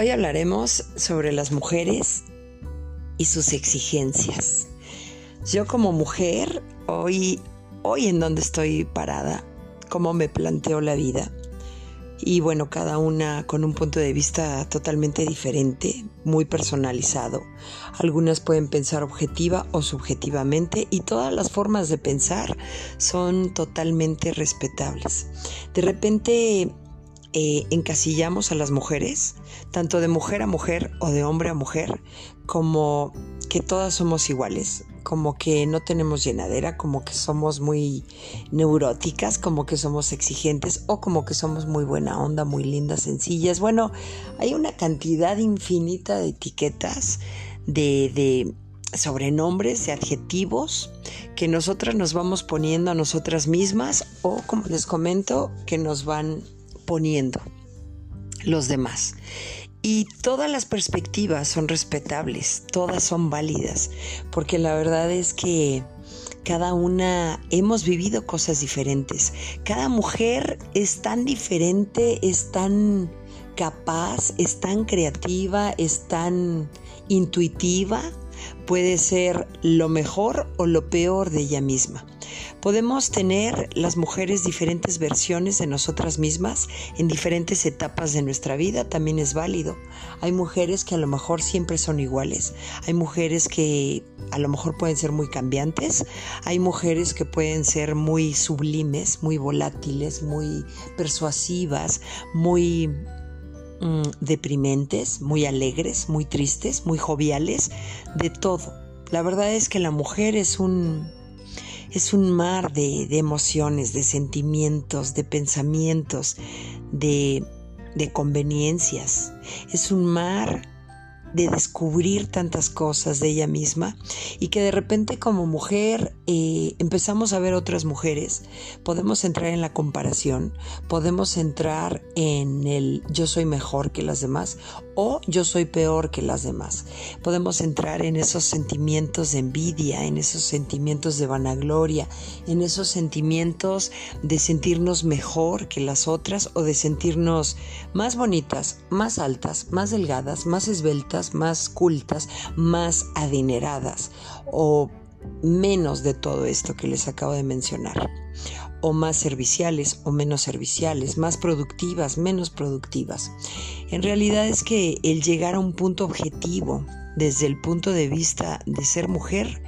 Hoy hablaremos sobre las mujeres y sus exigencias. Yo como mujer, hoy, hoy en donde estoy parada, cómo me planteo la vida. Y bueno, cada una con un punto de vista totalmente diferente, muy personalizado. Algunas pueden pensar objetiva o subjetivamente y todas las formas de pensar son totalmente respetables. De repente eh, encasillamos a las mujeres, tanto de mujer a mujer o de hombre a mujer, como que todas somos iguales, como que no tenemos llenadera, como que somos muy neuróticas, como que somos exigentes o como que somos muy buena onda, muy lindas, sencillas. Bueno, hay una cantidad infinita de etiquetas, de, de sobrenombres, de adjetivos que nosotras nos vamos poniendo a nosotras mismas o, como les comento, que nos van los demás. Y todas las perspectivas son respetables, todas son válidas, porque la verdad es que cada una hemos vivido cosas diferentes. Cada mujer es tan diferente, es tan capaz, es tan creativa, es tan intuitiva, puede ser lo mejor o lo peor de ella misma. Podemos tener las mujeres diferentes versiones de nosotras mismas en diferentes etapas de nuestra vida, también es válido. Hay mujeres que a lo mejor siempre son iguales, hay mujeres que a lo mejor pueden ser muy cambiantes, hay mujeres que pueden ser muy sublimes, muy volátiles, muy persuasivas, muy mm, deprimentes, muy alegres, muy tristes, muy joviales, de todo. La verdad es que la mujer es un es un mar de, emociones, de sentimientos, de pensamientos, de, de conveniencias. Es un mar de descubrir tantas cosas de ella misma y que de repente como mujer eh, empezamos a ver otras mujeres, podemos entrar en la comparación, podemos entrar en el yo soy mejor que las demás o yo soy peor que las demás. Podemos entrar en esos sentimientos de envidia, en esos sentimientos de vanagloria, en esos sentimientos de sentirnos mejor que las otras o de sentirnos más bonitas, más altas, más delgadas, más esbeltas más cultas, más adineradas o menos de todo esto que les acabo de mencionar o más serviciales o menos serviciales, más productivas, menos productivas. En realidad es que el llegar a un punto objetivo desde el punto de vista de ser mujer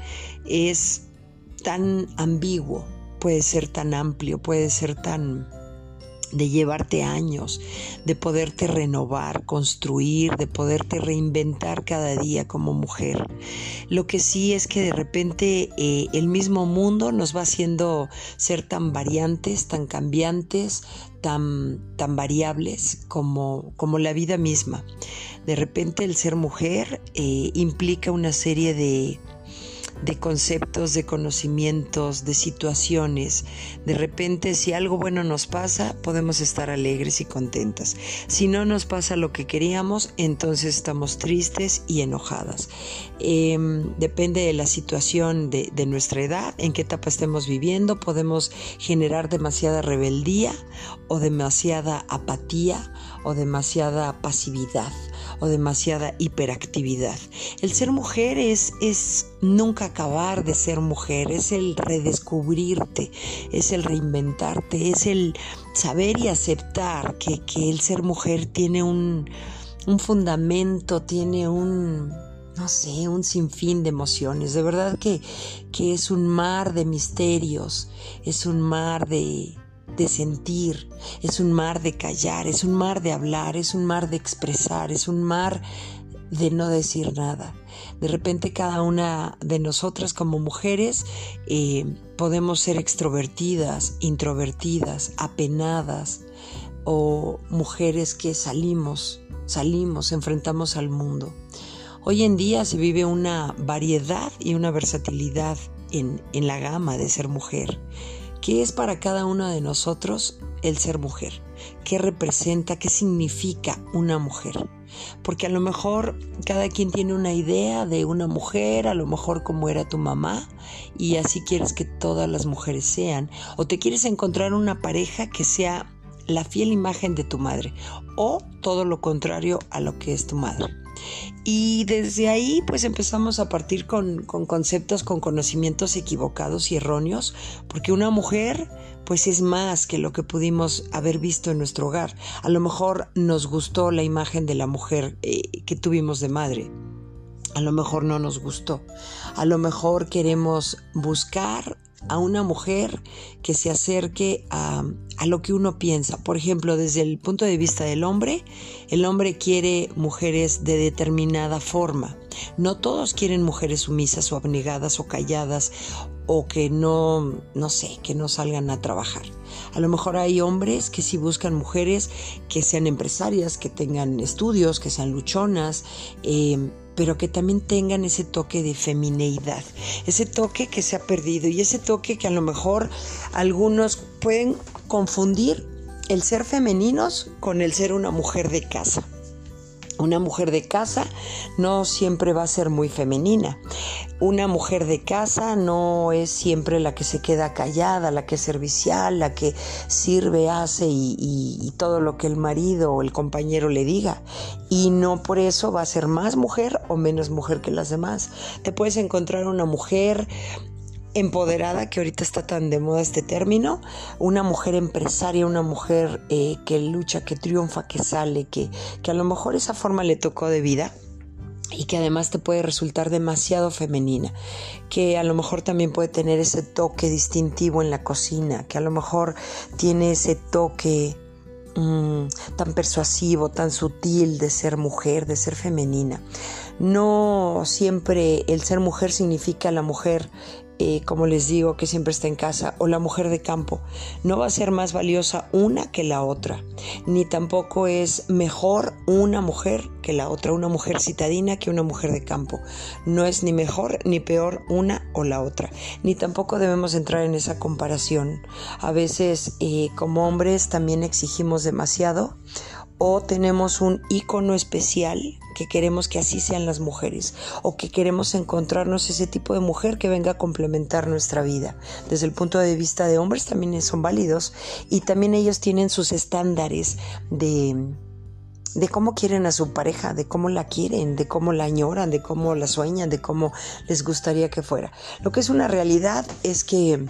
es tan ambiguo, puede ser tan amplio, puede ser tan de llevarte años, de poderte renovar, construir, de poderte reinventar cada día como mujer. Lo que sí es que de repente eh, el mismo mundo nos va haciendo ser tan variantes, tan cambiantes, tan, tan variables como, como la vida misma. De repente el ser mujer eh, implica una serie de de conceptos, de conocimientos, de situaciones. De repente, si algo bueno nos pasa, podemos estar alegres y contentas. Si no nos pasa lo que queríamos, entonces estamos tristes y enojadas. Em, depende de la situación de, de nuestra edad, en qué etapa estemos viviendo, podemos generar demasiada rebeldía o demasiada apatía o demasiada pasividad o demasiada hiperactividad. El ser mujer es, es nunca acabar de ser mujer, es el redescubrirte, es el reinventarte, es el saber y aceptar que, el ser mujer tiene un, un fundamento, tiene un, no sé, un sinfín de emociones. De verdad que, que es un mar de misterios, es un mar de, de sentir, es un mar de callar, es un mar de hablar, es un mar de expresar, es un mar de no decir nada. De repente cada una de nosotras como mujeres eh, podemos ser extrovertidas, introvertidas, apenadas o mujeres que salimos, salimos, enfrentamos al mundo. Hoy en día se vive una variedad y una versatilidad en, en la gama de ser mujer. ¿Qué es para cada uno de nosotros el ser mujer? ¿Qué representa? ¿Qué significa una mujer? Porque a lo mejor cada quien tiene una idea de una mujer, a lo mejor como era tu mamá, y así quieres que todas las mujeres sean. O te quieres encontrar una pareja que sea la fiel imagen de tu madre o todo lo contrario a lo que es tu madre. Y desde ahí pues empezamos a partir con, con, conceptos, con conocimientos equivocados y erróneos, porque una mujer pues es más que lo que pudimos haber visto en nuestro hogar. A lo mejor nos gustó la imagen de la mujer eh, que tuvimos de madre. A lo mejor no nos gustó. A lo mejor queremos buscar a una mujer que se acerque a, a, lo que uno piensa. Por ejemplo, desde el punto de vista del hombre, el hombre quiere mujeres de determinada forma. No todos quieren mujeres sumisas o abnegadas o calladas o que no, no sé, que no salgan a trabajar. A lo mejor hay hombres que sí buscan mujeres que sean empresarias, que tengan estudios, que sean luchonas, eh, pero que también tengan ese toque de femineidad, ese toque que se ha perdido y ese toque que a lo mejor algunos pueden confundir el ser femeninos con el ser una mujer de casa. Una mujer de casa no siempre va a ser muy femenina. Una mujer de casa no es siempre la que se queda callada, la que es servicial, la que sirve, hace y, todo lo que el marido o el compañero le diga. Y no por eso va a ser más mujer o menos mujer que las demás. Te puedes encontrar una mujer empoderada, que ahorita está tan de moda este término, una mujer empresaria, una mujer eh, que lucha, que triunfa, que sale, que, que a lo mejor esa forma le tocó de vida y que además te puede resultar demasiado femenina, que a lo mejor también puede tener ese toque distintivo en la cocina, que a lo mejor tiene ese toque mmm, tan persuasivo, tan sutil de ser mujer, de ser femenina. No siempre el ser mujer significa la mujer eh, como les digo, que siempre está en casa, o la mujer de campo. No va a ser más valiosa una que la otra, ni tampoco es mejor una mujer que la otra, una mujer citadina que una mujer de campo. No es ni mejor ni peor una o la otra, ni tampoco debemos entrar en esa comparación. A veces eh, como hombres también exigimos demasiado o tenemos un icono especial que queremos que así sean las mujeres o que queremos encontrarnos ese tipo de mujer que venga a complementar nuestra vida. Desde el punto de vista de hombres también son válidos y también ellos tienen sus estándares de de cómo quieren a su pareja, de cómo la quieren, de cómo la añoran, de cómo la sueñan, de cómo les gustaría que fuera. Lo que es una realidad es que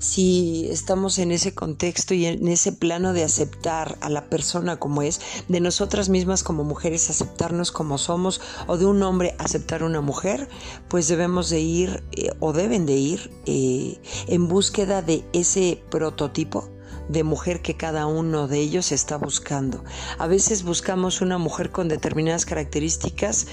si estamos en ese contexto y en ese plano de aceptar a la persona como es, de nosotras mismas como mujeres aceptarnos como somos o de un hombre aceptar una mujer, pues debemos de ir eh, o deben de ir eh, en búsqueda de ese prototipo de mujer que cada uno de ellos está buscando. A veces buscamos una mujer con determinadas características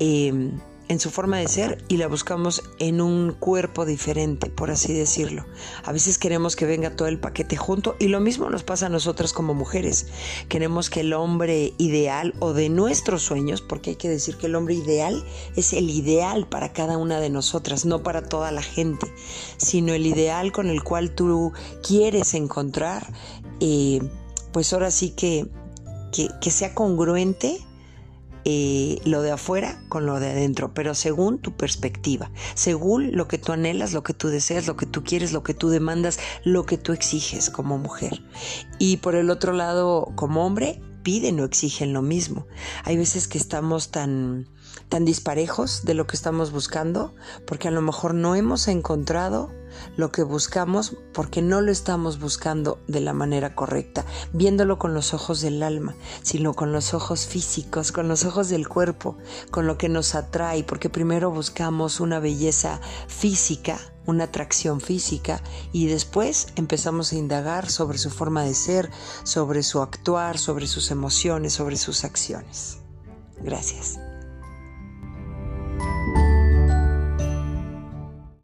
eh, en su forma de ser y la buscamos en un cuerpo diferente, por así decirlo. A veces queremos que venga todo el paquete junto y lo mismo nos pasa a nosotras como mujeres. Queremos que el hombre ideal o de nuestros sueños, porque hay que decir que el hombre ideal es el ideal para cada una de nosotras, no para toda la gente, sino el ideal con el cual tú quieres encontrar, eh, pues ahora sí que, que, que sea congruente eh, lo de afuera con lo de adentro, pero según tu perspectiva, según lo que tú anhelas, lo que tú deseas, lo que tú quieres, lo que tú demandas, lo que tú exiges como mujer. Y por el otro lado, como hombre, piden o exigen lo mismo. Hay veces que estamos tan tan disparejos de lo que estamos buscando, porque a lo mejor no hemos encontrado lo que buscamos porque no lo estamos buscando de la manera correcta, viéndolo con los ojos del alma, sino con los ojos físicos, con los ojos del cuerpo, con lo que nos atrae, porque primero buscamos una belleza física, una atracción física y después empezamos a indagar sobre su forma de ser, sobre su actuar, sobre sus emociones, sobre sus acciones. Gracias.